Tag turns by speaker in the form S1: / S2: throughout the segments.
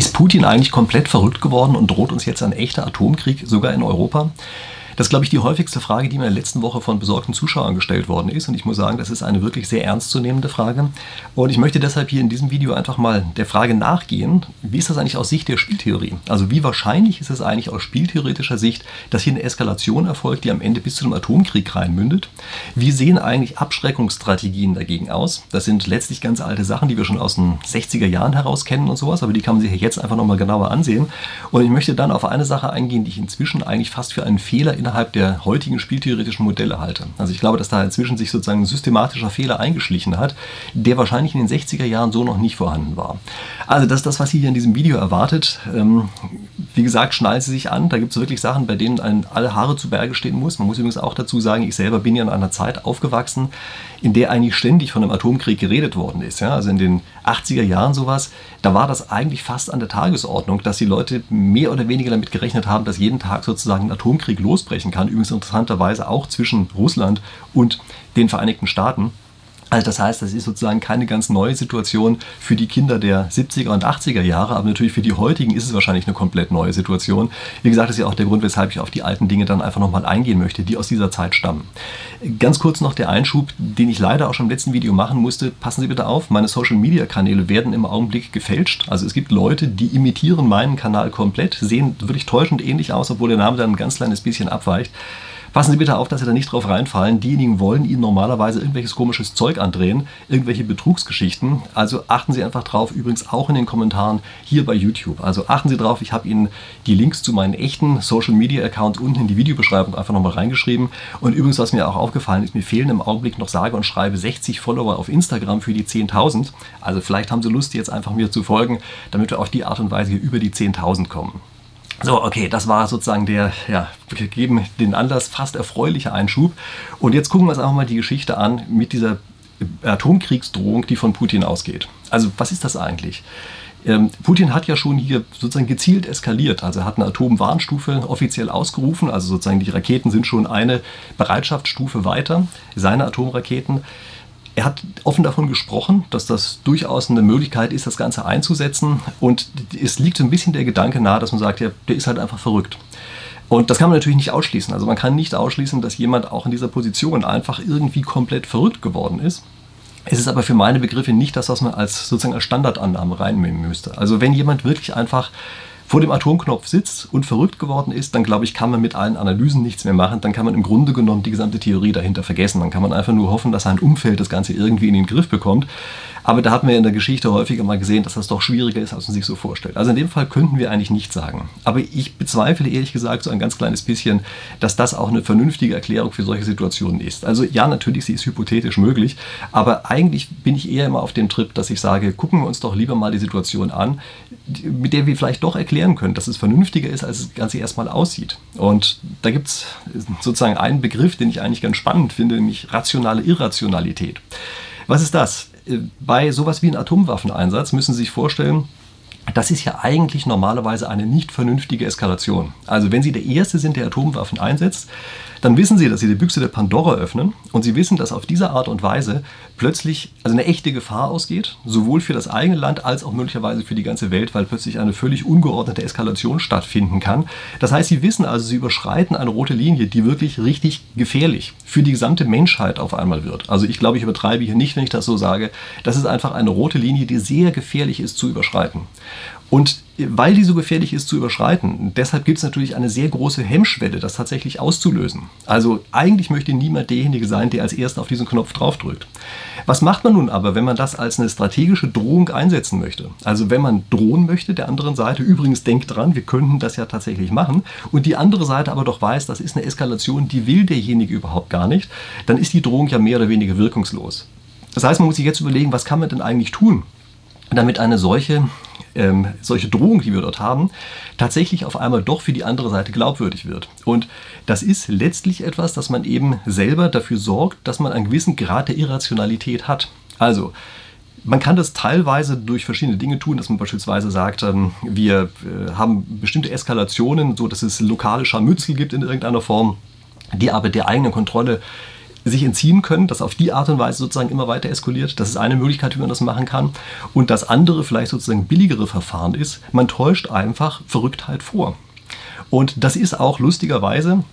S1: Ist Putin eigentlich komplett verrückt geworden und droht uns jetzt ein echter Atomkrieg sogar in Europa? Das ist, glaube ich, die häufigste Frage, die mir in der letzten Woche von besorgten Zuschauern gestellt worden ist. Und ich muss sagen, das ist eine wirklich sehr ernstzunehmende Frage. Und ich möchte deshalb hier in diesem Video einfach mal der Frage nachgehen, wie ist das eigentlich aus Sicht der Spieltheorie? Also wie wahrscheinlich ist es eigentlich aus spieltheoretischer Sicht, dass hier eine Eskalation erfolgt, die am Ende bis zu einem Atomkrieg reinmündet? Wie sehen eigentlich Abschreckungsstrategien dagegen aus? Das sind letztlich ganz alte Sachen, die wir schon aus den 60er Jahren heraus kennen und sowas, aber die kann man sich jetzt einfach nochmal genauer ansehen. Und ich möchte dann auf eine Sache eingehen, die ich inzwischen eigentlich fast für einen Fehler innerhalb innerhalb der heutigen spieltheoretischen Modelle halte. Also ich glaube, dass da inzwischen sich sozusagen ein systematischer Fehler eingeschlichen hat, der wahrscheinlich in den 60er Jahren so noch nicht vorhanden war. Also das ist das, was Sie hier in diesem Video erwartet. Wie gesagt, schnallen Sie sich an. Da gibt es wirklich Sachen, bei denen einem alle Haare zu Berge stehen muss. Man muss übrigens auch dazu sagen, ich selber bin ja in einer Zeit aufgewachsen, in der eigentlich ständig von einem Atomkrieg geredet worden ist. Ja? Also in den 80er Jahren sowas, da war das eigentlich fast an der Tagesordnung, dass die Leute mehr oder weniger damit gerechnet haben, dass jeden Tag sozusagen ein Atomkrieg losbrechen kann. Übrigens interessanterweise auch zwischen Russland und den Vereinigten Staaten. Also das heißt, das ist sozusagen keine ganz neue Situation für die Kinder der 70er und 80er Jahre, aber natürlich für die heutigen ist es wahrscheinlich eine komplett neue Situation. Wie gesagt, das ist ja auch der Grund, weshalb ich auf die alten Dinge dann einfach nochmal eingehen möchte, die aus dieser Zeit stammen. Ganz kurz noch der Einschub, den ich leider auch schon im letzten Video machen musste. Passen Sie bitte auf, meine Social-Media-Kanäle werden im Augenblick gefälscht. Also es gibt Leute, die imitieren meinen Kanal komplett, sehen wirklich täuschend ähnlich aus, obwohl der Name dann ein ganz kleines bisschen abweicht. Passen Sie bitte auf, dass Sie da nicht drauf reinfallen. Diejenigen wollen Ihnen normalerweise irgendwelches komisches Zeug andrehen, irgendwelche Betrugsgeschichten. Also achten Sie einfach drauf, übrigens auch in den Kommentaren hier bei YouTube. Also achten Sie drauf, ich habe Ihnen die Links zu meinen echten Social Media Accounts unten in die Videobeschreibung einfach nochmal reingeschrieben. Und übrigens, was mir auch aufgefallen ist, mir fehlen im Augenblick noch sage und schreibe 60 Follower auf Instagram für die 10.000. Also vielleicht haben Sie Lust, jetzt einfach mir zu folgen, damit wir auf die Art und Weise hier über die 10.000 kommen. So, okay, das war sozusagen der, ja, wir geben den Anlass fast erfreuliche Einschub. Und jetzt gucken wir uns einfach mal die Geschichte an mit dieser Atomkriegsdrohung, die von Putin ausgeht. Also, was ist das eigentlich? Ähm, Putin hat ja schon hier sozusagen gezielt eskaliert. Also er hat eine Atomwarnstufe offiziell ausgerufen. Also sozusagen die Raketen sind schon eine Bereitschaftsstufe weiter, seine Atomraketen. Er hat offen davon gesprochen, dass das durchaus eine Möglichkeit ist, das Ganze einzusetzen. Und es liegt so ein bisschen der Gedanke nahe, dass man sagt, ja, der ist halt einfach verrückt. Und das kann man natürlich nicht ausschließen. Also man kann nicht ausschließen, dass jemand auch in dieser Position einfach irgendwie komplett verrückt geworden ist. Es ist aber für meine Begriffe nicht das, was man als sozusagen als Standardannahme reinnehmen müsste. Also wenn jemand wirklich einfach vor dem Atomknopf sitzt und verrückt geworden ist, dann glaube ich, kann man mit allen Analysen nichts mehr machen. Dann kann man im Grunde genommen die gesamte Theorie dahinter vergessen. Dann kann man einfach nur hoffen, dass sein Umfeld das Ganze irgendwie in den Griff bekommt. Aber da hatten wir in der Geschichte häufiger mal gesehen, dass das doch schwieriger ist, als man sich so vorstellt. Also in dem Fall könnten wir eigentlich nicht sagen. Aber ich bezweifle ehrlich gesagt so ein ganz kleines bisschen, dass das auch eine vernünftige Erklärung für solche Situationen ist. Also ja, natürlich, sie ist hypothetisch möglich, aber eigentlich bin ich eher immer auf dem Trip, dass ich sage, gucken wir uns doch lieber mal die Situation an, mit der wir vielleicht doch erklären können, dass es vernünftiger ist, als das Ganze erstmal aussieht. Und da gibt es sozusagen einen Begriff, den ich eigentlich ganz spannend finde, nämlich rationale Irrationalität. Was ist das? Bei sowas wie einem Atomwaffeneinsatz müssen Sie sich vorstellen, das ist ja eigentlich normalerweise eine nicht vernünftige Eskalation. Also wenn Sie der Erste sind, der Atomwaffen einsetzt, dann wissen Sie, dass Sie die Büchse der Pandora öffnen und Sie wissen, dass auf diese Art und Weise plötzlich also eine echte Gefahr ausgeht, sowohl für das eigene Land als auch möglicherweise für die ganze Welt, weil plötzlich eine völlig ungeordnete Eskalation stattfinden kann. Das heißt, Sie wissen also, Sie überschreiten eine rote Linie, die wirklich richtig gefährlich für die gesamte Menschheit auf einmal wird. Also ich glaube, ich übertreibe hier nicht, wenn ich das so sage. Das ist einfach eine rote Linie, die sehr gefährlich ist zu überschreiten. Und weil die so gefährlich ist zu überschreiten, deshalb gibt es natürlich eine sehr große Hemmschwelle, das tatsächlich auszulösen. Also eigentlich möchte niemand derjenige sein, der als erster auf diesen Knopf draufdrückt. Was macht man nun aber, wenn man das als eine strategische Drohung einsetzen möchte? Also wenn man drohen möchte der anderen Seite, übrigens denkt dran, wir könnten das ja tatsächlich machen, und die andere Seite aber doch weiß, das ist eine Eskalation, die will derjenige überhaupt gar nicht, dann ist die Drohung ja mehr oder weniger wirkungslos. Das heißt, man muss sich jetzt überlegen, was kann man denn eigentlich tun, damit eine solche ähm, solche Drohung, die wir dort haben, tatsächlich auf einmal doch für die andere Seite glaubwürdig wird. Und das ist letztlich etwas, dass man eben selber dafür sorgt, dass man einen gewissen Grad der Irrationalität hat. Also, man kann das teilweise durch verschiedene Dinge tun, dass man beispielsweise sagt, ähm, wir äh, haben bestimmte Eskalationen, so dass es lokale Scharmützel gibt in irgendeiner Form, die aber der eigenen Kontrolle sich entziehen können, das auf die Art und Weise sozusagen immer weiter eskaliert. Das ist eine Möglichkeit, wie man das machen kann. Und das andere, vielleicht sozusagen billigere Verfahren ist, man täuscht einfach Verrücktheit vor. Und das ist auch lustigerweise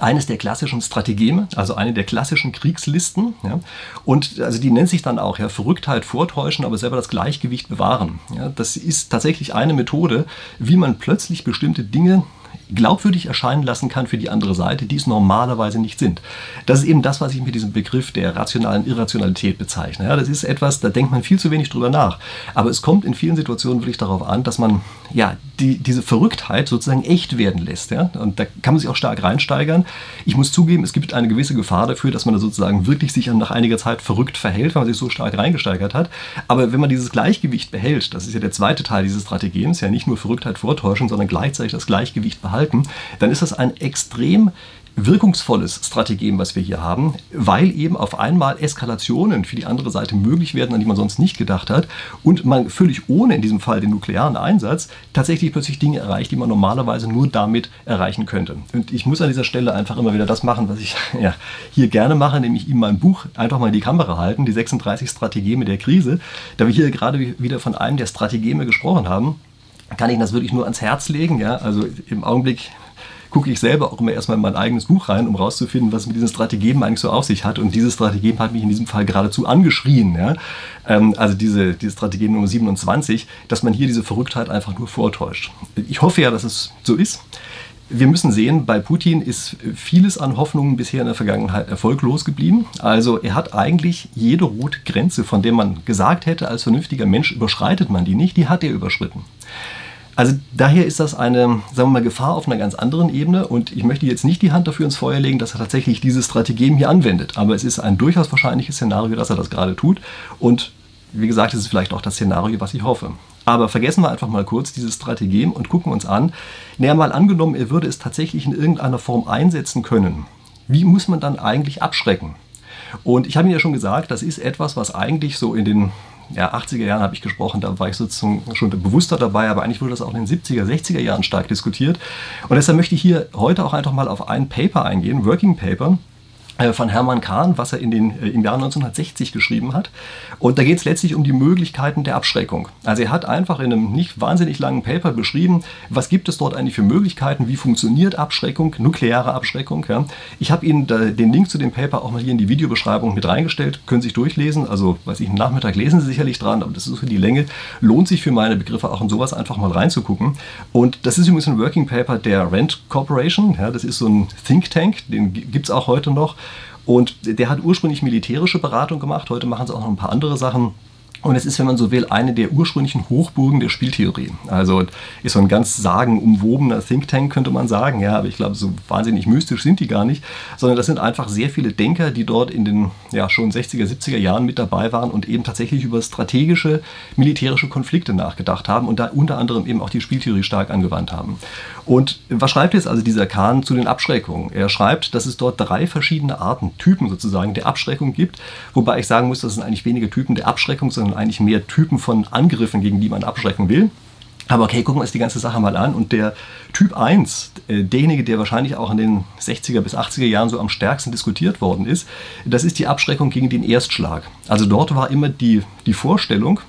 S1: eines der klassischen Strategeme, also eine der klassischen Kriegslisten. Ja. Und also die nennt sich dann auch ja, Verrücktheit vortäuschen, aber selber das Gleichgewicht bewahren. Ja. Das ist tatsächlich eine Methode, wie man plötzlich bestimmte Dinge glaubwürdig erscheinen lassen kann für die andere Seite, die es normalerweise nicht sind. Das ist eben das, was ich mit diesem Begriff der rationalen Irrationalität bezeichne. Ja, das ist etwas, da denkt man viel zu wenig drüber nach. Aber es kommt in vielen Situationen wirklich darauf an, dass man ja, die, diese Verrücktheit sozusagen echt werden lässt. Ja? Und da kann man sich auch stark reinsteigern. Ich muss zugeben, es gibt eine gewisse Gefahr dafür, dass man da sozusagen wirklich sich nach einiger Zeit verrückt verhält, weil man sich so stark reingesteigert hat. Aber wenn man dieses Gleichgewicht behält, das ist ja der zweite Teil dieses Strategems, ja nicht nur Verrücktheit vortäuschen, sondern gleichzeitig das Gleichgewicht behalten, dann ist das ein extrem wirkungsvolles Strategem, was wir hier haben, weil eben auf einmal Eskalationen für die andere Seite möglich werden, an die man sonst nicht gedacht hat und man völlig ohne in diesem Fall den nuklearen Einsatz tatsächlich plötzlich Dinge erreicht, die man normalerweise nur damit erreichen könnte. Und ich muss an dieser Stelle einfach immer wieder das machen, was ich ja, hier gerne mache, nämlich ihm mein Buch einfach mal in die Kamera halten, die 36 Strategeme der Krise. Da wir hier gerade wieder von einem der Strategeme gesprochen haben, kann ich das wirklich nur ans Herz legen. Ja? Also im Augenblick gucke ich selber auch immer erstmal in mein eigenes Buch rein, um rauszufinden, was mit diesen Strategien eigentlich so auf sich hat. Und dieses Strategem hat mich in diesem Fall geradezu angeschrien. Ja? Ähm, also diese, diese Strategem Nummer 27, dass man hier diese Verrücktheit einfach nur vortäuscht. Ich hoffe ja, dass es so ist. Wir müssen sehen, bei Putin ist vieles an Hoffnungen bisher in der Vergangenheit erfolglos geblieben. Also er hat eigentlich jede rote Grenze, von der man gesagt hätte, als vernünftiger Mensch überschreitet man die nicht, die hat er überschritten. Also daher ist das eine, sagen wir mal, Gefahr auf einer ganz anderen Ebene und ich möchte jetzt nicht die Hand dafür ins Feuer legen, dass er tatsächlich diese Strategien hier anwendet. Aber es ist ein durchaus wahrscheinliches Szenario, dass er das gerade tut und wie gesagt, es ist vielleicht auch das Szenario, was ich hoffe. Aber vergessen wir einfach mal kurz dieses Strategem und gucken uns an. Naja, mal angenommen, er würde es tatsächlich in irgendeiner Form einsetzen können. Wie muss man dann eigentlich abschrecken? Und ich habe Ihnen ja schon gesagt, das ist etwas, was eigentlich so in den ja, 80er Jahren habe ich gesprochen, da war ich sozusagen schon bewusster dabei, aber eigentlich wurde das auch in den 70er, 60er Jahren stark diskutiert. Und deshalb möchte ich hier heute auch einfach mal auf ein Paper eingehen, Working Paper, von Hermann Kahn, was er in den, äh, im Jahr 1960 geschrieben hat. Und da geht es letztlich um die Möglichkeiten der Abschreckung. Also er hat einfach in einem nicht wahnsinnig langen Paper beschrieben, was gibt es dort eigentlich für Möglichkeiten, wie funktioniert Abschreckung, nukleare Abschreckung. Ja. Ich habe Ihnen den Link zu dem Paper auch mal hier in die Videobeschreibung mit reingestellt, können Sie sich durchlesen. Also, weiß ich, am Nachmittag lesen Sie sicherlich dran, aber das ist für die Länge. Lohnt sich für meine Begriffe auch in sowas einfach mal reinzugucken. Und das ist übrigens ein Working Paper der Rent Corporation. Ja, das ist so ein Think Tank, den gibt es auch heute noch. Und der hat ursprünglich militärische Beratung gemacht, heute machen sie auch noch ein paar andere Sachen. Und es ist, wenn man so will, eine der ursprünglichen Hochburgen der Spieltheorie. Also ist so ein ganz sagenumwobener Think Tank, könnte man sagen. Ja, aber ich glaube, so wahnsinnig mystisch sind die gar nicht. Sondern das sind einfach sehr viele Denker, die dort in den ja, schon 60er, 70er Jahren mit dabei waren und eben tatsächlich über strategische militärische Konflikte nachgedacht haben und da unter anderem eben auch die Spieltheorie stark angewandt haben. Und was schreibt jetzt also dieser Kahn zu den Abschreckungen? Er schreibt, dass es dort drei verschiedene Arten, Typen sozusagen der Abschreckung gibt. Wobei ich sagen muss, das sind eigentlich weniger Typen der Abschreckung, sondern eigentlich mehr Typen von Angriffen, gegen die man abschrecken will. Aber okay, gucken wir uns die ganze Sache mal an. Und der Typ 1, äh, derjenige, der wahrscheinlich auch in den 60er bis 80er Jahren so am stärksten diskutiert worden ist, das ist die Abschreckung gegen den Erstschlag. Also dort war immer die, die Vorstellung,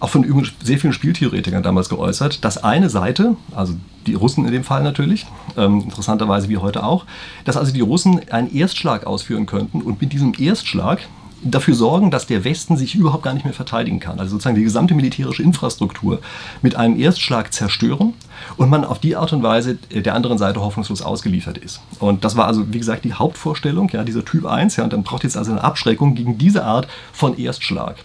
S1: auch von sehr vielen Spieltheoretikern damals geäußert, dass eine Seite, also die Russen in dem Fall natürlich, ähm, interessanterweise wie heute auch, dass also die Russen einen Erstschlag ausführen könnten und mit diesem Erstschlag dafür sorgen, dass der Westen sich überhaupt gar nicht mehr verteidigen kann. Also sozusagen die gesamte militärische Infrastruktur mit einem Erstschlag zerstören und man auf die Art und Weise der anderen Seite hoffnungslos ausgeliefert ist. Und das war also, wie gesagt, die Hauptvorstellung, ja, dieser Typ 1, ja, und dann braucht jetzt also eine Abschreckung gegen diese Art von Erstschlag.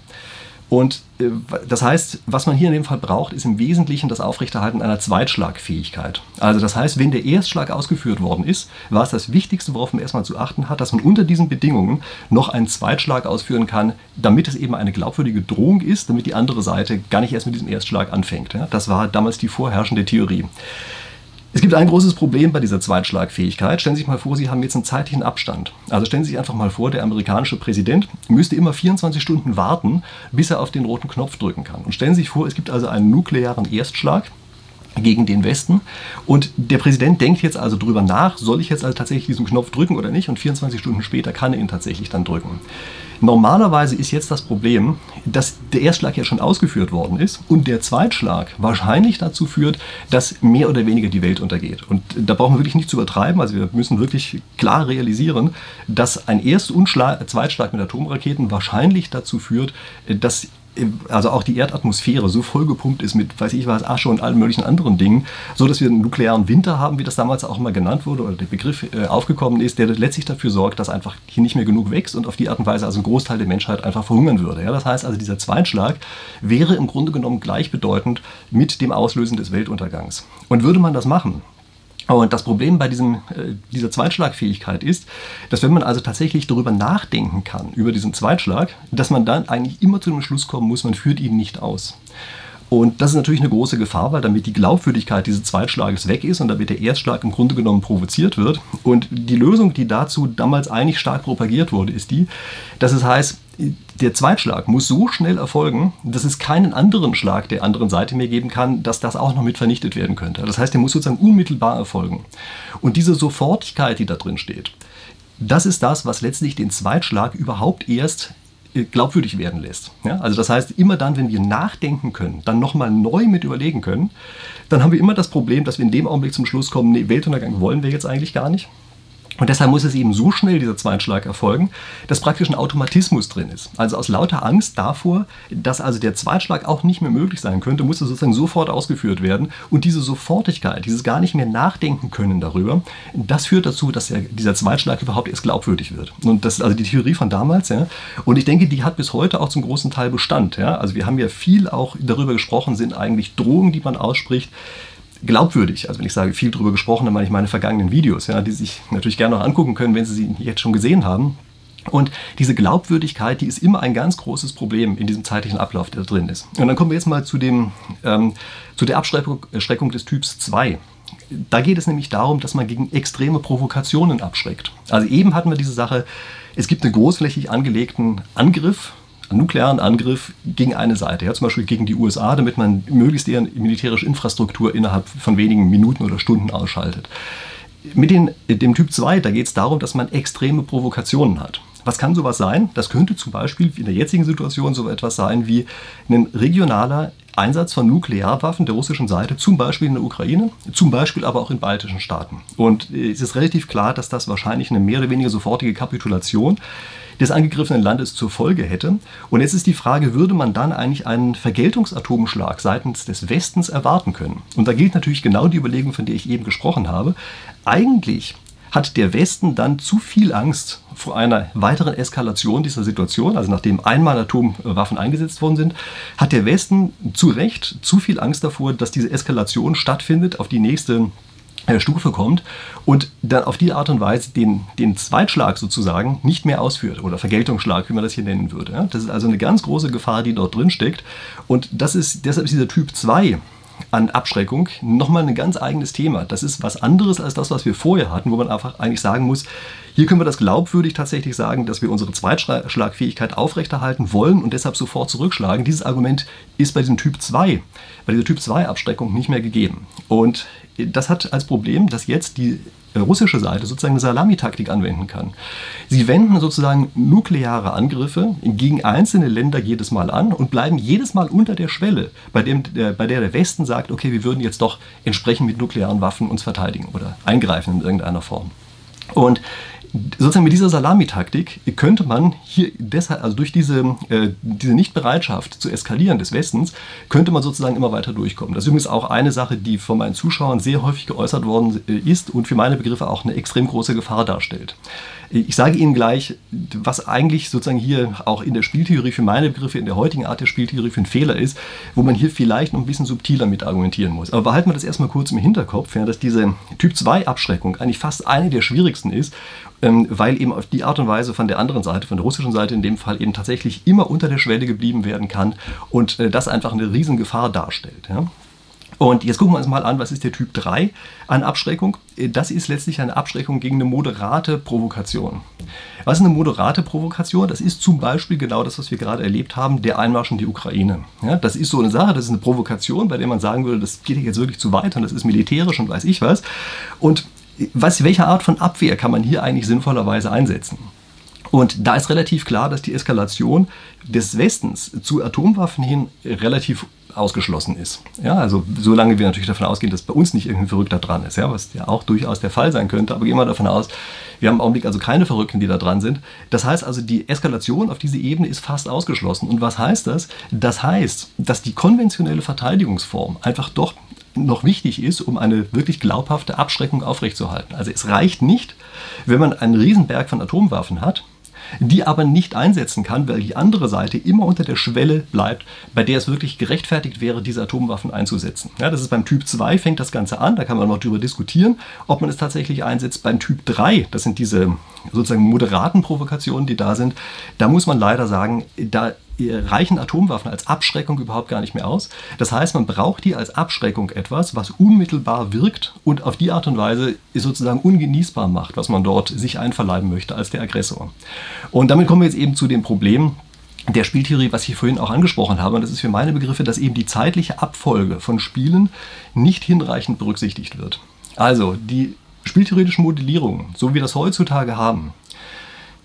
S1: Und äh, das heißt, was man hier in dem Fall braucht, ist im Wesentlichen das Aufrechterhalten einer Zweitschlagfähigkeit. Also das heißt, wenn der Erstschlag ausgeführt worden ist, war es das Wichtigste, worauf man erstmal zu achten hat, dass man unter diesen Bedingungen noch einen Zweitschlag ausführen kann, damit es eben eine glaubwürdige Drohung ist, damit die andere Seite gar nicht erst mit diesem Erstschlag anfängt. Das war damals die vorherrschende Theorie. Es gibt ein großes Problem bei dieser Zweitschlagfähigkeit. Stellen Sie sich mal vor, Sie haben jetzt einen zeitlichen Abstand. Also stellen Sie sich einfach mal vor, der amerikanische Präsident müsste immer 24 Stunden warten, bis er auf den roten Knopf drücken kann. Und stellen Sie sich vor, es gibt also einen nuklearen Erstschlag gegen den Westen. Und der Präsident denkt jetzt also drüber nach, soll ich jetzt also tatsächlich diesen Knopf drücken oder nicht? Und 24 Stunden später kann er ihn tatsächlich dann drücken. Normalerweise ist jetzt das Problem, dass der Erstschlag ja schon ausgeführt worden ist und der Zweitschlag wahrscheinlich dazu führt, dass mehr oder weniger die Welt untergeht. Und da brauchen wir wirklich nicht zu übertreiben. Also wir müssen wirklich klar realisieren, dass ein Erst- und Zweitschlag mit Atomraketen wahrscheinlich dazu führt, dass also auch die Erdatmosphäre so vollgepumpt ist mit, weiß ich was, Asche und allen möglichen anderen Dingen, so dass wir einen nuklearen Winter haben, wie das damals auch immer genannt wurde oder der Begriff äh, aufgekommen ist, der letztlich dafür sorgt, dass einfach hier nicht mehr genug wächst und auf die Art und Weise also ein Großteil der Menschheit einfach verhungern würde. Ja, das heißt also, dieser Zweitschlag wäre im Grunde genommen gleichbedeutend mit dem Auslösen des Weltuntergangs. Und würde man das machen, und das Problem bei diesem, äh, dieser Zweitschlagfähigkeit ist, dass wenn man also tatsächlich darüber nachdenken kann, über diesen Zweitschlag, dass man dann eigentlich immer zu dem Schluss kommen muss, man führt ihn nicht aus. Und das ist natürlich eine große Gefahr, weil damit die Glaubwürdigkeit dieses Zweitschlages weg ist und damit der Erstschlag im Grunde genommen provoziert wird. Und die Lösung, die dazu damals eigentlich stark propagiert wurde, ist die, dass es heißt, der Zweitschlag muss so schnell erfolgen, dass es keinen anderen Schlag der anderen Seite mehr geben kann, dass das auch noch mit vernichtet werden könnte. Das heißt, der muss sozusagen unmittelbar erfolgen. Und diese Sofortigkeit, die da drin steht, das ist das, was letztlich den Zweitschlag überhaupt erst äh, glaubwürdig werden lässt. Ja, also das heißt, immer dann, wenn wir nachdenken können, dann nochmal neu mit überlegen können, dann haben wir immer das Problem, dass wir in dem Augenblick zum Schluss kommen, nee, Weltuntergang wollen wir jetzt eigentlich gar nicht. Und deshalb muss es eben so schnell, dieser Zweitschlag erfolgen, dass praktisch ein Automatismus drin ist. Also aus lauter Angst davor, dass also der Zweitschlag auch nicht mehr möglich sein könnte, muss es sozusagen sofort ausgeführt werden. Und diese Sofortigkeit, dieses gar nicht mehr nachdenken können darüber, das führt dazu, dass der, dieser Zweitschlag überhaupt erst glaubwürdig wird. Und das ist also die Theorie von damals. Ja. Und ich denke, die hat bis heute auch zum großen Teil Bestand. Ja. Also wir haben ja viel auch darüber gesprochen, sind eigentlich Drohungen, die man ausspricht, glaubwürdig. Also wenn ich sage viel darüber gesprochen, dann meine ich meine vergangenen Videos, ja, die Sie sich natürlich gerne noch angucken können, wenn Sie sie jetzt schon gesehen haben. Und diese Glaubwürdigkeit, die ist immer ein ganz großes Problem in diesem zeitlichen Ablauf, der da drin ist. Und dann kommen wir jetzt mal zu, dem, ähm, zu der Abschreckung des Typs 2. Da geht es nämlich darum, dass man gegen extreme Provokationen abschreckt. Also eben hatten wir diese Sache, es gibt einen großflächig angelegten Angriff nuklearen Angriff gegen eine Seite, ja, zum Beispiel gegen die USA, damit man möglichst deren militärische Infrastruktur innerhalb von wenigen Minuten oder Stunden ausschaltet. Mit den, dem Typ 2, da geht es darum, dass man extreme Provokationen hat. Was kann sowas sein? Das könnte zum Beispiel in der jetzigen Situation so etwas sein wie ein regionaler Einsatz von Nuklearwaffen der russischen Seite, zum Beispiel in der Ukraine, zum Beispiel aber auch in baltischen Staaten. Und es ist relativ klar, dass das wahrscheinlich eine mehr oder weniger sofortige Kapitulation des angegriffenen Landes zur Folge hätte. Und jetzt ist die Frage, würde man dann eigentlich einen Vergeltungsatomschlag seitens des Westens erwarten können? Und da gilt natürlich genau die Überlegung, von der ich eben gesprochen habe. Eigentlich hat der Westen dann zu viel Angst vor einer weiteren Eskalation dieser Situation, also nachdem einmal Atomwaffen eingesetzt worden sind, hat der Westen zu Recht zu viel Angst davor, dass diese Eskalation stattfindet auf die nächste Stufe kommt und dann auf die Art und Weise den, den Zweitschlag sozusagen nicht mehr ausführt oder Vergeltungsschlag, wie man das hier nennen würde. Das ist also eine ganz große Gefahr, die dort drin steckt und das ist, deshalb ist dieser Typ 2 an Abschreckung nochmal ein ganz eigenes Thema. Das ist was anderes als das, was wir vorher hatten, wo man einfach eigentlich sagen muss, hier können wir das glaubwürdig tatsächlich sagen, dass wir unsere Zweitschlagfähigkeit aufrechterhalten wollen und deshalb sofort zurückschlagen. Dieses Argument ist bei diesem Typ 2, bei dieser Typ 2 Abschreckung nicht mehr gegeben. Und das hat als Problem, dass jetzt die russische Seite sozusagen eine Salamitaktik anwenden kann. Sie wenden sozusagen nukleare Angriffe gegen einzelne Länder jedes Mal an und bleiben jedes Mal unter der Schwelle, bei, dem, der, bei der der Westen sagt, okay, wir würden jetzt doch entsprechend mit nuklearen Waffen uns verteidigen oder eingreifen in irgendeiner Form. Und sozusagen mit dieser Salamitaktik könnte man hier deshalb, also durch diese, äh, diese Nichtbereitschaft zu eskalieren des Westens, könnte man sozusagen immer weiter durchkommen. Das ist übrigens auch eine Sache, die von meinen Zuschauern sehr häufig geäußert worden äh, ist und für meine Begriffe auch eine extrem große Gefahr darstellt. Ich sage Ihnen gleich, was eigentlich sozusagen hier auch in der Spieltheorie für meine Begriffe, in der heutigen Art der Spieltheorie für ein Fehler ist, wo man hier vielleicht noch ein bisschen subtiler mit argumentieren muss. Aber behalten wir das erstmal kurz im Hinterkopf, ja, dass diese Typ 2 Abschreckung eigentlich fast eine der schwierigsten ist, weil eben auf die Art und Weise von der anderen Seite, von der russischen Seite in dem Fall eben tatsächlich immer unter der Schwelle geblieben werden kann und äh, das einfach eine Riesengefahr darstellt. Und jetzt gucken wir uns mal an, was ist der Typ 3 an Abschreckung? Das ist letztlich eine Abschreckung gegen eine moderate Provokation. Was ist eine moderate Provokation? Das ist zum Beispiel genau das, was wir gerade erlebt haben, der Einmarsch in die Ukraine. Ja, das ist so eine Sache, das ist eine Provokation, bei der man sagen würde, das geht jetzt wirklich zu weit und das ist militärisch und weiß ich was. Und was, welche Art von Abwehr kann man hier eigentlich sinnvollerweise einsetzen? Und da ist relativ klar, dass die Eskalation des Westens zu Atomwaffen hin relativ ausgeschlossen ist. Ja, also solange wir natürlich davon ausgehen, dass bei uns nicht irgendein Verrückter dran ist, ja, was ja auch durchaus der Fall sein könnte, aber gehen wir davon aus, wir haben im Augenblick also keine Verrückten, die da dran sind. Das heißt also, die Eskalation auf diese Ebene ist fast ausgeschlossen. Und was heißt das? Das heißt, dass die konventionelle Verteidigungsform einfach doch noch wichtig ist, um eine wirklich glaubhafte Abschreckung aufrechtzuerhalten. Also es reicht nicht, wenn man einen Riesenberg von Atomwaffen hat, die aber nicht einsetzen kann, weil die andere Seite immer unter der Schwelle bleibt, bei der es wirklich gerechtfertigt wäre, diese Atomwaffen einzusetzen. Ja, das ist beim Typ 2 fängt das Ganze an, da kann man noch darüber diskutieren, ob man es tatsächlich einsetzt. Beim Typ 3, das sind diese sozusagen moderaten Provokationen, die da sind, da muss man leider sagen, da reichen Atomwaffen als Abschreckung überhaupt gar nicht mehr aus. Das heißt, man braucht hier als Abschreckung etwas, was unmittelbar wirkt und auf die Art und Weise sozusagen ungenießbar macht, was man dort sich einverleiben möchte als der Aggressor. Und damit kommen wir jetzt eben zu dem Problem, der Spieltheorie, was ich vorhin auch angesprochen habe, und das ist für meine Begriffe, dass eben die zeitliche Abfolge von Spielen nicht hinreichend berücksichtigt wird. Also die spieltheoretischen Modellierungen, so wie wir das heutzutage haben,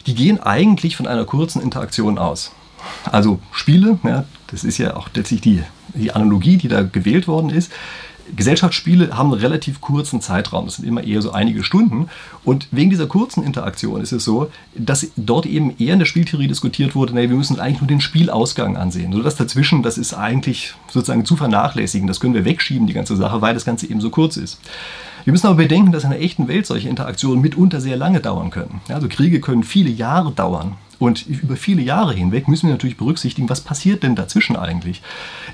S1: die gehen eigentlich von einer kurzen Interaktion aus. Also Spiele, ja, das ist ja auch letztlich die, die Analogie, die da gewählt worden ist. Gesellschaftsspiele haben einen relativ kurzen Zeitraum, das sind immer eher so einige Stunden. Und wegen dieser kurzen Interaktion ist es so, dass dort eben eher in der Spieltheorie diskutiert wurde, nee, wir müssen eigentlich nur den Spielausgang ansehen. So das dazwischen, das ist eigentlich sozusagen zu vernachlässigen, das können wir wegschieben, die ganze Sache, weil das Ganze eben so kurz ist. Wir müssen aber bedenken, dass in der echten Welt solche Interaktionen mitunter sehr lange dauern können. also Kriege können viele Jahre dauern. Und über viele Jahre hinweg müssen wir natürlich berücksichtigen, was passiert denn dazwischen eigentlich.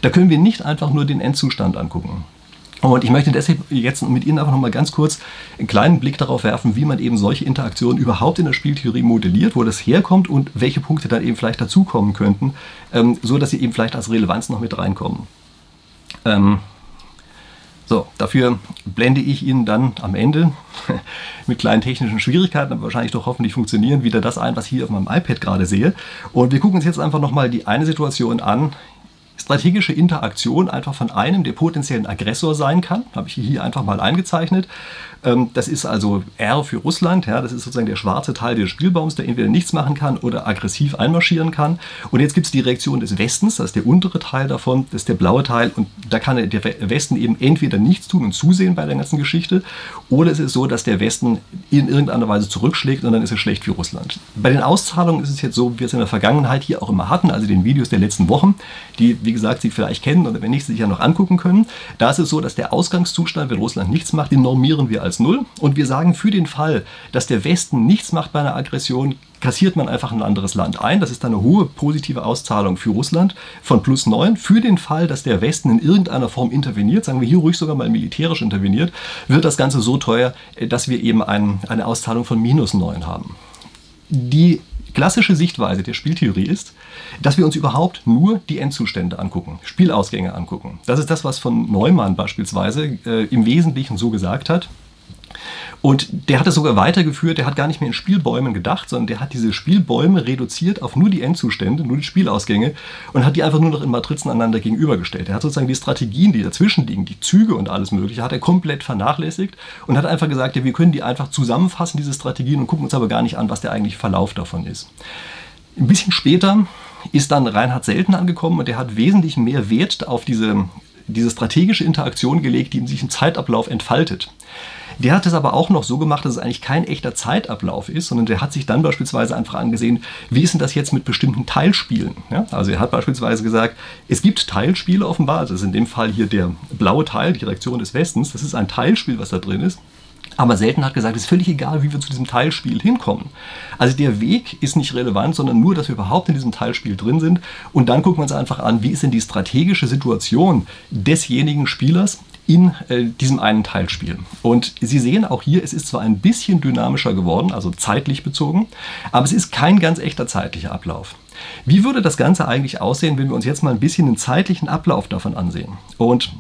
S1: Da können wir nicht einfach nur den Endzustand angucken. Und ich möchte deshalb jetzt mit Ihnen einfach nochmal ganz kurz einen kleinen Blick darauf werfen, wie man eben solche Interaktionen überhaupt in der Spieltheorie modelliert, wo das herkommt und welche Punkte dann eben vielleicht dazukommen könnten, ähm, so dass sie eben vielleicht als Relevanz noch mit reinkommen. So, dafür blende ich Ihnen dann am Ende mit kleinen technischen Schwierigkeiten, aber wahrscheinlich doch hoffentlich funktionieren, wieder das ein, was ich hier auf meinem iPad gerade sehe. Und wir gucken uns jetzt einfach nochmal die eine Situation an, strategische Interaktion einfach von einem, der potenziellen Aggressor sein kann, habe ich hier einfach mal eingezeichnet. Ähm, das ist also R für Russland, ja, das ist sozusagen der schwarze Teil des Spielbaums, der entweder nichts machen kann oder aggressiv einmarschieren kann. Und jetzt gibt es die Reaktion des Westens, das ist der untere Teil davon, das ist der blaue Teil und da kann der Westen eben entweder nichts tun und zusehen bei der ganzen Geschichte oder es ist so, dass der Westen in irgendeiner Weise zurückschlägt und dann ist es schlecht für Russland. Bei den Auszahlungen ist es jetzt so, wie wir es in der Vergangenheit hier auch immer hatten, also den Videos der letzten Wochen, die, wie gesagt, Sie vielleicht kennen oder wenn nicht, sich ja noch angucken können. Da ist es so, dass der Ausgangszustand, wenn Russland nichts macht, den normieren wir als Null und wir sagen, für den Fall, dass der Westen nichts macht bei einer Aggression, kassiert man einfach ein anderes Land ein. Das ist dann eine hohe positive Auszahlung für Russland von plus 9. Für den Fall, dass der Westen in irgendeiner Form interveniert, sagen wir hier ruhig sogar mal militärisch interveniert, wird das Ganze so teuer, dass wir eben ein, eine Auszahlung von minus 9 haben. Die klassische Sichtweise der Spieltheorie ist, dass wir uns überhaupt nur die Endzustände angucken, Spielausgänge angucken. Das ist das, was von Neumann beispielsweise äh, im Wesentlichen so gesagt hat. Und der hat es sogar weitergeführt, der hat gar nicht mehr in Spielbäumen gedacht, sondern der hat diese Spielbäume reduziert auf nur die Endzustände, nur die Spielausgänge und hat die einfach nur noch in Matrizen einander gegenübergestellt. Er hat sozusagen die Strategien, die dazwischen liegen, die Züge und alles Mögliche, hat er komplett vernachlässigt und hat einfach gesagt, ja, wir können die einfach zusammenfassen, diese Strategien, und gucken uns aber gar nicht an, was der eigentliche Verlauf davon ist. Ein bisschen später ist dann Reinhard Selten angekommen und der hat wesentlich mehr Wert auf diese, diese strategische Interaktion gelegt, die sich im Zeitablauf entfaltet. Der hat es aber auch noch so gemacht, dass es eigentlich kein echter Zeitablauf ist, sondern der hat sich dann beispielsweise einfach angesehen, wie ist denn das jetzt mit bestimmten Teilspielen? Ja, also er hat beispielsweise gesagt, es gibt Teilspiele offenbar, das ist in dem Fall hier der blaue Teil, die Reaktion des Westens, das ist ein Teilspiel, was da drin ist. Aber selten hat gesagt, es ist völlig egal, wie wir zu diesem Teilspiel hinkommen. Also der Weg ist nicht relevant, sondern nur, dass wir überhaupt in diesem Teilspiel drin sind. Und dann gucken wir uns einfach an, wie ist denn die strategische Situation desjenigen Spielers, in äh, diesem einen Teilspiel. Und Sie sehen auch hier, es ist zwar ein bisschen dynamischer geworden, also zeitlich bezogen, aber es ist kein ganz echter zeitlicher Ablauf. Wie würde das Ganze eigentlich aussehen, wenn wir uns jetzt mal ein bisschen den zeitlichen Ablauf davon ansehen? Und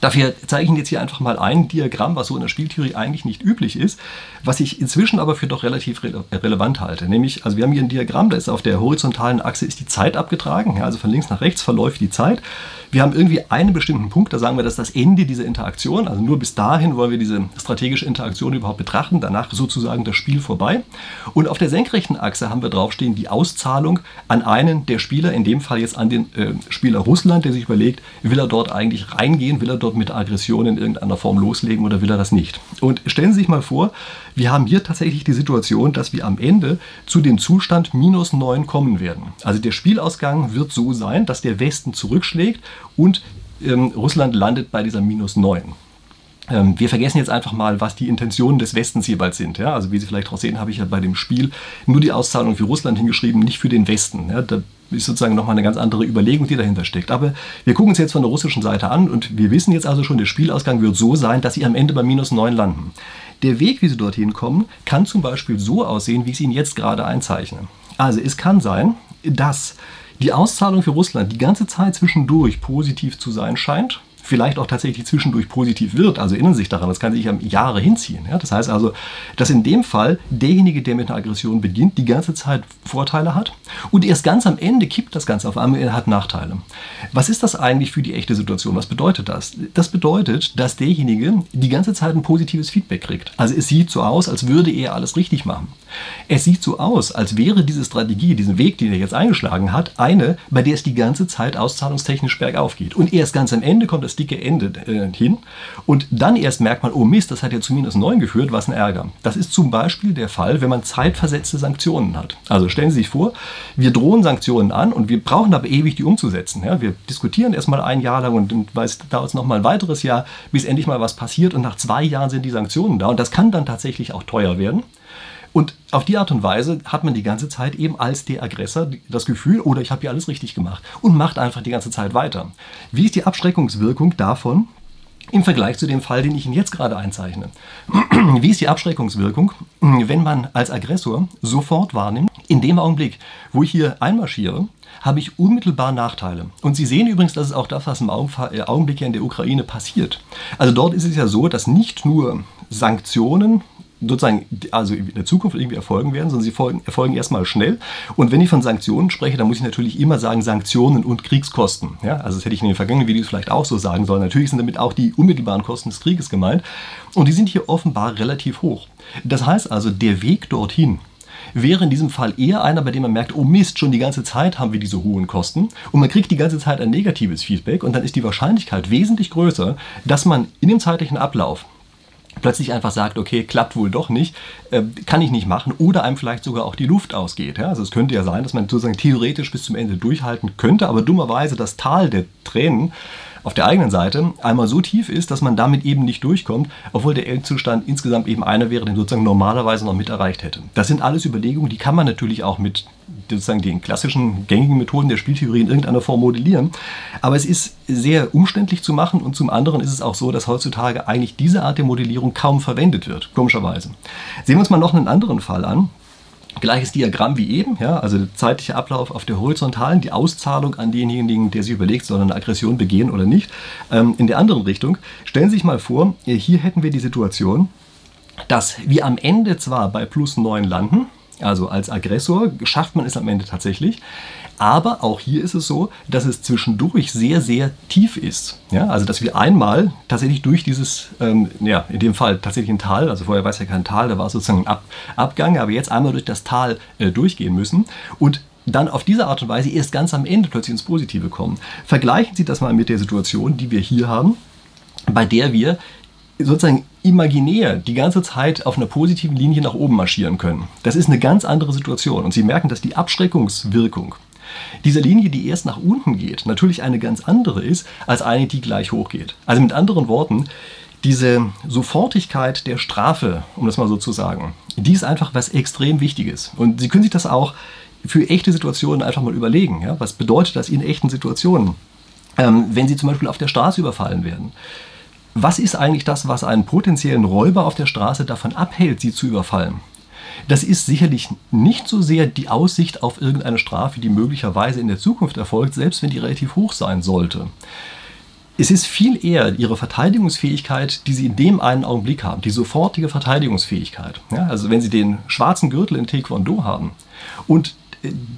S1: Dafür zeige ich Ihnen jetzt hier einfach mal ein Diagramm, was so in der Spieltheorie eigentlich nicht üblich ist, was ich inzwischen aber für doch relativ rele relevant halte. Nämlich, also wir haben hier ein Diagramm, da ist auf der horizontalen Achse ist die Zeit abgetragen, ja, also von links nach rechts verläuft die Zeit. Wir haben irgendwie einen bestimmten Punkt, da sagen wir, das ist das Ende dieser Interaktion, also nur bis dahin wollen wir diese strategische Interaktion überhaupt betrachten, danach sozusagen das Spiel vorbei. Und auf der senkrechten Achse haben wir draufstehen die Auszahlung an einen der Spieler, in dem Fall jetzt an den äh, Spieler Russland, der sich überlegt, will er dort eigentlich reingehen, will er dort mit Aggression in irgendeiner Form loslegen oder will er das nicht? Und stellen Sie sich mal vor, wir haben hier tatsächlich die Situation, dass wir am Ende zu dem Zustand minus 9 kommen werden. Also der Spielausgang wird so sein, dass der Westen zurückschlägt und ähm, Russland landet bei dieser minus 9 ähm, wir vergessen jetzt einfach mal, was die Intentionen des Westens jeweils sind. Ja? Also wie Sie vielleicht auch sehen, habe ich ja bei dem Spiel nur die Auszahlung für Russland hingeschrieben, nicht für den Westen. Ja? Da ist sozusagen nochmal eine ganz andere Überlegung, die dahinter steckt. Aber wir gucken uns jetzt von der russischen Seite an und wir wissen jetzt also schon, der Spielausgang wird so sein, dass sie am Ende bei minus 9 landen. Der Weg, wie sie dorthin kommen, kann zum Beispiel so aussehen, wie ich es Ihnen jetzt gerade einzeichne. Also es kann sein, dass die Auszahlung für Russland die ganze Zeit zwischendurch positiv zu sein scheint vielleicht auch tatsächlich zwischendurch positiv wird. Also erinnern Sie sich daran, das kann sich ja Jahre hinziehen. Ja? Das heißt also, dass in dem Fall derjenige, der mit einer Aggression beginnt, die ganze Zeit Vorteile hat und erst ganz am Ende kippt das Ganze auf einmal, er hat Nachteile. Was ist das eigentlich für die echte Situation? Was bedeutet das? Das bedeutet, dass derjenige die ganze Zeit ein positives Feedback kriegt. Also es sieht so aus, als würde er alles richtig machen. Es sieht so aus, als wäre diese Strategie, diesen Weg, den er jetzt eingeschlagen hat, eine, bei der es die ganze Zeit auszahlungstechnisch bergauf geht. Und erst ganz am Ende kommt das dicke Ende äh, hin und dann erst merkt man, oh Mist, das hat ja zu minus 9 geführt, was ein Ärger. Das ist zum Beispiel der Fall, wenn man zeitversetzte Sanktionen hat. Also stellen Sie sich vor, wir drohen Sanktionen an und wir brauchen aber ewig, die umzusetzen. Ja, wir diskutieren erstmal ein Jahr lang und dann dauert es nochmal ein weiteres Jahr, bis endlich mal was passiert und nach zwei Jahren sind die Sanktionen da und das kann dann tatsächlich auch teuer werden. Und auf die Art und Weise hat man die ganze Zeit eben als der Aggressor das Gefühl, oder ich habe hier alles richtig gemacht und macht einfach die ganze Zeit weiter. Wie ist die Abschreckungswirkung davon, im Vergleich zu dem Fall, den ich Ihnen jetzt gerade einzeichne. Wie ist die Abschreckungswirkung, wenn man als Aggressor sofort wahrnimmt, in dem Augenblick, wo ich hier einmarschiere, habe ich unmittelbar Nachteile. Und Sie sehen übrigens, dass es auch das, was im äh, Augenblick hier in der Ukraine passiert. Also dort ist es ja so, dass nicht nur Sanktionen sozusagen also in der Zukunft irgendwie erfolgen werden, sondern sie folgen, erfolgen erstmal schnell. Und wenn ich von Sanktionen spreche, dann muss ich natürlich immer sagen Sanktionen und Kriegskosten. Ja, also das hätte ich in den vergangenen Videos vielleicht auch so sagen sollen. Natürlich sind damit auch die unmittelbaren Kosten des Krieges gemeint. Und die sind hier offenbar relativ hoch. Das heißt also, der Weg dorthin, wäre in diesem Fall eher einer, bei dem man merkt, oh Mist, schon die ganze Zeit haben wir diese hohen Kosten und man kriegt die ganze Zeit ein negatives Feedback und dann ist die Wahrscheinlichkeit wesentlich größer, dass man in dem zeitlichen Ablauf plötzlich einfach sagt, okay, klappt wohl doch nicht, äh, kann ich nicht machen oder einem vielleicht sogar auch die Luft ausgeht. Also es könnte ja sein, dass man sozusagen theoretisch bis zum Ende durchhalten könnte, aber dummerweise das Tal der Tränen auf der eigenen Seite einmal so tief ist, dass man damit eben nicht durchkommt, obwohl der Endzustand insgesamt eben einer wäre, den sozusagen normalerweise noch mit erreicht hätte. Das sind alles Überlegungen, die kann man natürlich auch mit sozusagen den klassischen gängigen Methoden der Spieltheorie in irgendeiner Form modellieren. Aber es ist sehr umständlich zu machen und zum anderen ist es auch so, dass heutzutage eigentlich diese Art der Modellierung kaum verwendet wird, komischerweise. Sehen wir uns mal noch einen anderen Fall an. Gleiches Diagramm wie eben, ja, also der zeitliche Ablauf auf der horizontalen, die Auszahlung an denjenigen, der sich überlegt, soll er eine Aggression begehen oder nicht. Ähm, in der anderen Richtung, stellen Sie sich mal vor, hier hätten wir die Situation, dass wir am Ende zwar bei plus 9 landen, also als Aggressor schafft man es am Ende tatsächlich. Aber auch hier ist es so, dass es zwischendurch sehr, sehr tief ist. Ja, also dass wir einmal tatsächlich durch dieses, ähm, ja, in dem Fall tatsächlich ein Tal, also vorher war es ja kein Tal, da war es sozusagen ein Ab Abgang, aber jetzt einmal durch das Tal äh, durchgehen müssen. Und dann auf diese Art und Weise erst ganz am Ende plötzlich ins Positive kommen. Vergleichen Sie das mal mit der Situation, die wir hier haben, bei der wir sozusagen imaginär die ganze Zeit auf einer positiven Linie nach oben marschieren können. Das ist eine ganz andere Situation. Und Sie merken, dass die Abschreckungswirkung dieser Linie, die erst nach unten geht, natürlich eine ganz andere ist, als eine, die gleich hoch geht. Also mit anderen Worten, diese Sofortigkeit der Strafe, um das mal so zu sagen, die ist einfach was extrem Wichtiges. Und Sie können sich das auch für echte Situationen einfach mal überlegen. Ja? Was bedeutet das in echten Situationen? Ähm, wenn Sie zum Beispiel auf der Straße überfallen werden was ist eigentlich das, was einen potenziellen Räuber auf der Straße davon abhält, sie zu überfallen? Das ist sicherlich nicht so sehr die Aussicht auf irgendeine Strafe, die möglicherweise in der Zukunft erfolgt, selbst wenn die relativ hoch sein sollte. es ist viel eher ihre Verteidigungsfähigkeit, die sie in dem einen Augenblick haben, die sofortige Verteidigungsfähigkeit. Ja, also wenn sie den schwarzen Gürtel in Taekwondo haben und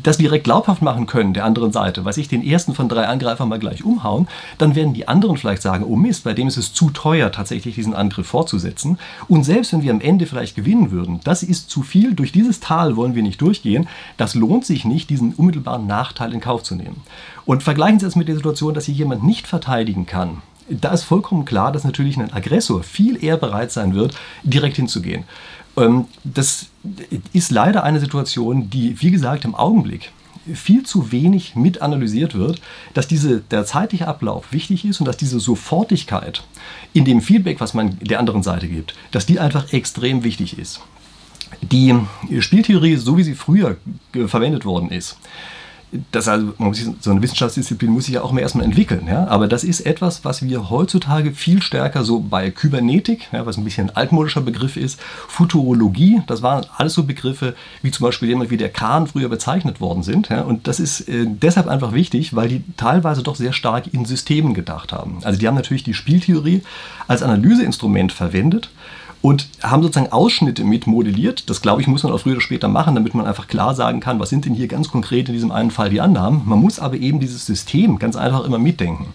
S1: das direkt glaubhaft machen können der anderen Seite, weiß ich, den ersten von drei Angreifern mal gleich umhauen, dann werden die anderen vielleicht sagen, oh Mist, bei dem ist es zu teuer, tatsächlich diesen Angriff fortzusetzen. Und selbst wenn wir am Ende vielleicht gewinnen würden, das ist zu viel, durch dieses Tal wollen wir nicht durchgehen, das lohnt sich nicht, diesen unmittelbaren Nachteil in Kauf zu nehmen. Und vergleichen Sie es mit der Situation, dass sich jemand nicht verteidigen kann da ist vollkommen klar, dass natürlich ein Aggressor viel eher bereit sein wird, direkt hinzugehen. Ähm, das ist leider eine Situation, die, wie gesagt, im Augenblick viel zu wenig mit analysiert wird, dass diese, der zeitliche Ablauf wichtig ist und dass diese Sofortigkeit in dem Feedback, was man der anderen Seite gibt, dass die einfach extrem wichtig ist. Die Spieltheorie, so wie sie früher verwendet worden ist, das also, so eine Wissenschaftsdisziplin muss sich ja auch immer erstmal entwickeln. Ja? Aber das ist etwas, was wir heutzutage viel stärker so bei Kybernetik, ja, was ein bisschen ein altmodischer Begriff ist, Futurologie, das waren alles so Begriffe, wie zum Beispiel jemand wie der Kahn früher bezeichnet worden sind. Ja? Und das ist äh, deshalb einfach wichtig, weil die teilweise doch sehr stark in Systemen gedacht haben. Also die haben natürlich die Spieltheorie als Analyseinstrument verwendet und haben sozusagen Ausschnitte mit modelliert. Das glaube ich, muss man auch früher oder später machen, damit man einfach klar sagen kann, was sind denn hier ganz konkret in diesem einen Fall die Annahmen. Man muss aber eben dieses System ganz einfach immer mitdenken.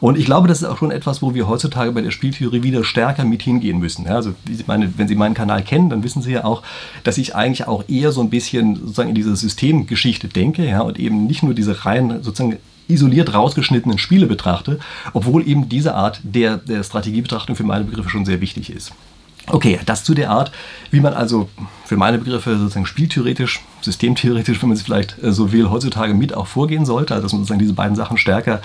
S1: Und ich glaube, das ist auch schon etwas, wo wir heutzutage bei der Spieltheorie wieder stärker mit hingehen müssen. Ja, also meine, wenn Sie meinen Kanal kennen, dann wissen Sie ja auch, dass ich eigentlich auch eher so ein bisschen sozusagen in diese Systemgeschichte denke ja, und eben nicht nur diese rein sozusagen isoliert rausgeschnittenen Spiele betrachte, obwohl eben diese Art der, der Strategiebetrachtung für meine Begriffe schon sehr wichtig ist. Okay, das zu der Art, wie man also für meine Begriffe sozusagen spieltheoretisch, systemtheoretisch, wenn man es vielleicht äh, so will, heutzutage mit auch vorgehen sollte, also dass man sozusagen diese beiden Sachen stärker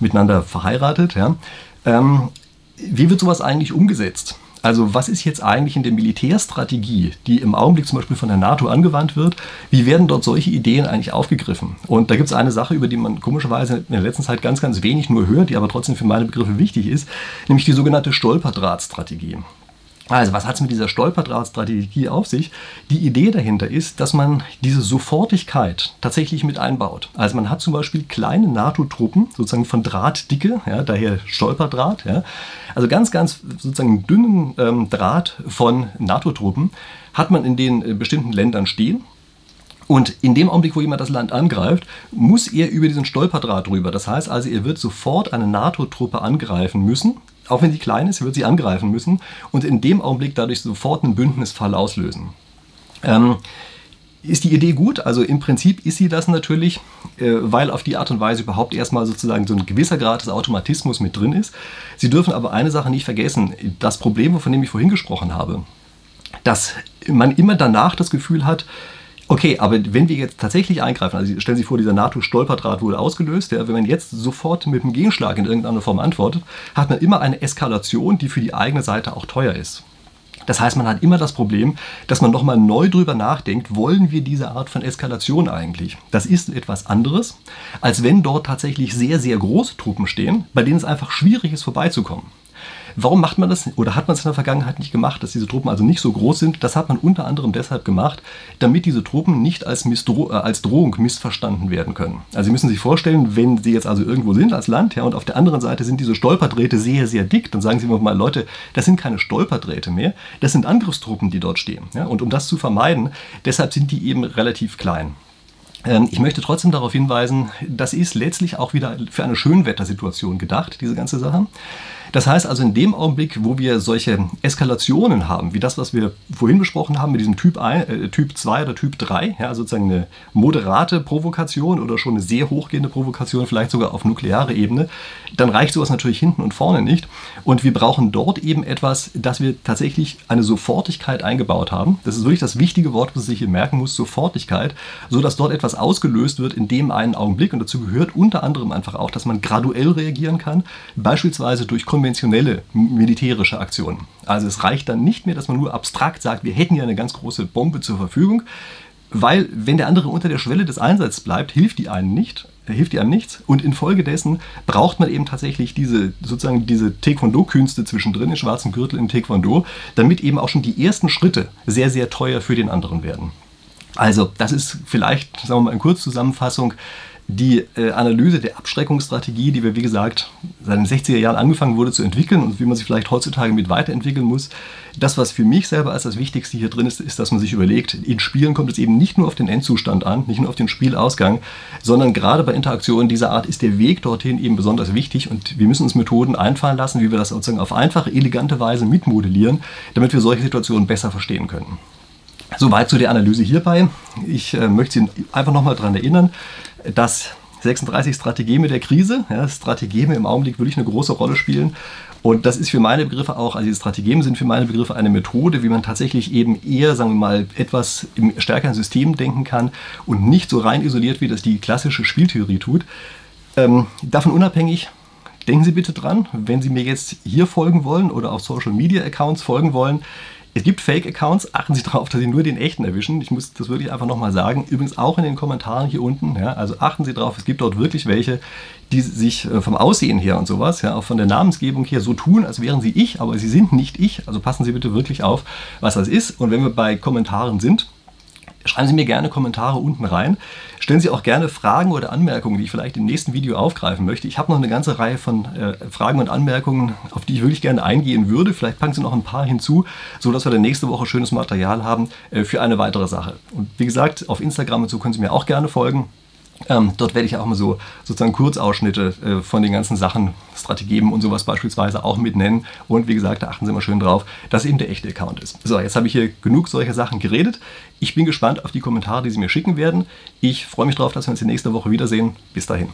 S1: miteinander verheiratet. Ja. Ähm, wie wird sowas eigentlich umgesetzt? Also was ist jetzt eigentlich in der Militärstrategie, die im Augenblick zum Beispiel von der NATO angewandt wird, wie werden dort solche Ideen eigentlich aufgegriffen? Und da gibt es eine Sache, über die man komischerweise in der letzten Zeit ganz, ganz wenig nur hört, die aber trotzdem für meine Begriffe wichtig ist, nämlich die sogenannte Stolperdrahtstrategie. Also, was hat es mit dieser Stolperdrahtstrategie auf sich? Die Idee dahinter ist, dass man diese Sofortigkeit tatsächlich mit einbaut. Also, man hat zum Beispiel kleine NATO-Truppen, sozusagen von Drahtdicke, ja, daher Stolperdraht, ja, also ganz, ganz sozusagen dünnen ähm, Draht von NATO-Truppen hat man in den äh, bestimmten Ländern stehen. Und in dem Augenblick, wo jemand das Land angreift, muss er über diesen Stolperdraht drüber. Das heißt also, er wird sofort eine NATO-Truppe angreifen müssen, auch wenn sie klein ist, wird sie angreifen müssen und in dem Augenblick dadurch sofort einen Bündnisfall auslösen. Ähm, ist die Idee gut? Also im Prinzip ist sie das natürlich, äh, weil auf die Art und Weise überhaupt erstmal sozusagen so ein gewisser Grad des Automatismus mit drin ist. Sie dürfen aber eine Sache nicht vergessen. Das Problem, von dem ich vorhin gesprochen habe, dass man immer danach das Gefühl hat, Okay, aber wenn wir jetzt tatsächlich eingreifen, also stellen Sie sich vor, dieser NATO-Stolperdraht wurde ausgelöst, ja, wenn man jetzt sofort mit einem Gegenschlag in irgendeiner Form antwortet, hat man immer eine Eskalation, die für die eigene Seite auch teuer ist. Das heißt, man hat immer das Problem, dass man nochmal neu drüber nachdenkt, wollen wir diese Art von Eskalation eigentlich? Das ist etwas anderes, als wenn dort tatsächlich sehr, sehr große Truppen stehen, bei denen es einfach schwierig ist, vorbeizukommen. Warum macht man das oder hat man es in der Vergangenheit nicht gemacht, dass diese Truppen also nicht so groß sind? Das hat man unter anderem deshalb gemacht, damit diese Truppen nicht als, Missdro äh, als Drohung missverstanden werden können. Also Sie müssen sich vorstellen, wenn Sie jetzt also irgendwo sind als Land ja, und auf der anderen Seite sind diese Stolperdrähte sehr, sehr dick, dann sagen Sie mir mal, Leute, das sind keine Stolperdrähte mehr, das sind Angriffstruppen, die dort stehen. Ja? Und um das zu vermeiden, deshalb sind die eben relativ klein. Ähm, ich möchte trotzdem darauf hinweisen, das ist letztlich auch wieder für eine Schönwettersituation gedacht, diese ganze Sache. Das heißt also, in dem Augenblick, wo wir solche Eskalationen haben, wie das, was wir vorhin besprochen haben mit diesem Typ, 1, äh, typ 2 oder Typ 3, ja, sozusagen eine moderate Provokation oder schon eine sehr hochgehende Provokation, vielleicht sogar auf nukleare Ebene, dann reicht sowas natürlich hinten und vorne nicht. Und wir brauchen dort eben etwas, dass wir tatsächlich eine Sofortigkeit eingebaut haben. Das ist wirklich das wichtige Wort, was ich hier merken muss, Sofortigkeit, so dass dort etwas ausgelöst wird in dem einen Augenblick. Und dazu gehört unter anderem einfach auch, dass man graduell reagieren kann, beispielsweise durch konventionelle militärische Aktionen. Also es reicht dann nicht mehr, dass man nur abstrakt sagt, wir hätten ja eine ganz große Bombe zur Verfügung, weil wenn der andere unter der Schwelle des Einsatzes bleibt, hilft die einen nicht, hilft die einem nichts und infolgedessen braucht man eben tatsächlich diese sozusagen diese Taekwondo-Künste zwischendrin, den schwarzen Gürtel im Taekwondo, damit eben auch schon die ersten Schritte sehr, sehr teuer für den anderen werden. Also, das ist vielleicht, sagen wir mal in Kurzzusammenfassung, die äh, Analyse der Abschreckungsstrategie, die wir, wie gesagt, seit den 60er Jahren angefangen wurde zu entwickeln und wie man sich vielleicht heutzutage mit weiterentwickeln muss. Das, was für mich selber als das Wichtigste hier drin ist, ist, dass man sich überlegt, in Spielen kommt es eben nicht nur auf den Endzustand an, nicht nur auf den Spielausgang, sondern gerade bei Interaktionen dieser Art ist der Weg dorthin eben besonders wichtig und wir müssen uns Methoden einfallen lassen, wie wir das sozusagen auf einfache, elegante Weise mitmodellieren, damit wir solche Situationen besser verstehen können. Soweit zu der Analyse hierbei. Ich äh, möchte Sie einfach nochmal daran erinnern, dass 36 Strategeme der Krise, ja, Strategeme im Augenblick wirklich eine große Rolle spielen. Und das ist für meine Begriffe auch, also diese Strategeme sind für meine Begriffe eine Methode, wie man tatsächlich eben eher, sagen wir mal, etwas im stärkeren System denken kann und nicht so rein isoliert, wie das die klassische Spieltheorie tut. Ähm, davon unabhängig, denken Sie bitte dran, wenn Sie mir jetzt hier folgen wollen oder auf Social Media Accounts folgen wollen, es gibt Fake-Accounts, achten Sie darauf, dass Sie nur den echten erwischen. Ich muss das wirklich einfach nochmal sagen. Übrigens auch in den Kommentaren hier unten. Ja, also achten Sie darauf, es gibt dort wirklich welche, die sich äh, vom Aussehen her und sowas, ja, auch von der Namensgebung her so tun, als wären sie ich, aber sie sind nicht ich. Also passen Sie bitte wirklich auf, was das ist. Und wenn wir bei Kommentaren sind, Schreiben Sie mir gerne Kommentare unten rein. Stellen Sie auch gerne Fragen oder Anmerkungen, die ich vielleicht im nächsten Video aufgreifen möchte. Ich habe noch eine ganze Reihe von äh, Fragen und Anmerkungen, auf die ich wirklich gerne eingehen würde. Vielleicht packen Sie noch ein paar hinzu, sodass wir dann nächste Woche schönes Material haben äh, für eine weitere Sache. Und wie gesagt, auf Instagram so können Sie mir auch gerne folgen. Ähm, dort werde ich auch mal so sozusagen Kurzausschnitte äh, von den ganzen Sachen, Strategien und sowas beispielsweise auch mit nennen. Und wie gesagt, da achten Sie mal schön drauf, dass eben der echte Account ist. So, jetzt habe ich hier genug solcher Sachen geredet. Ich bin gespannt auf die Kommentare, die Sie mir schicken werden. Ich freue mich darauf, dass wir uns in nächster Woche wiedersehen. Bis dahin.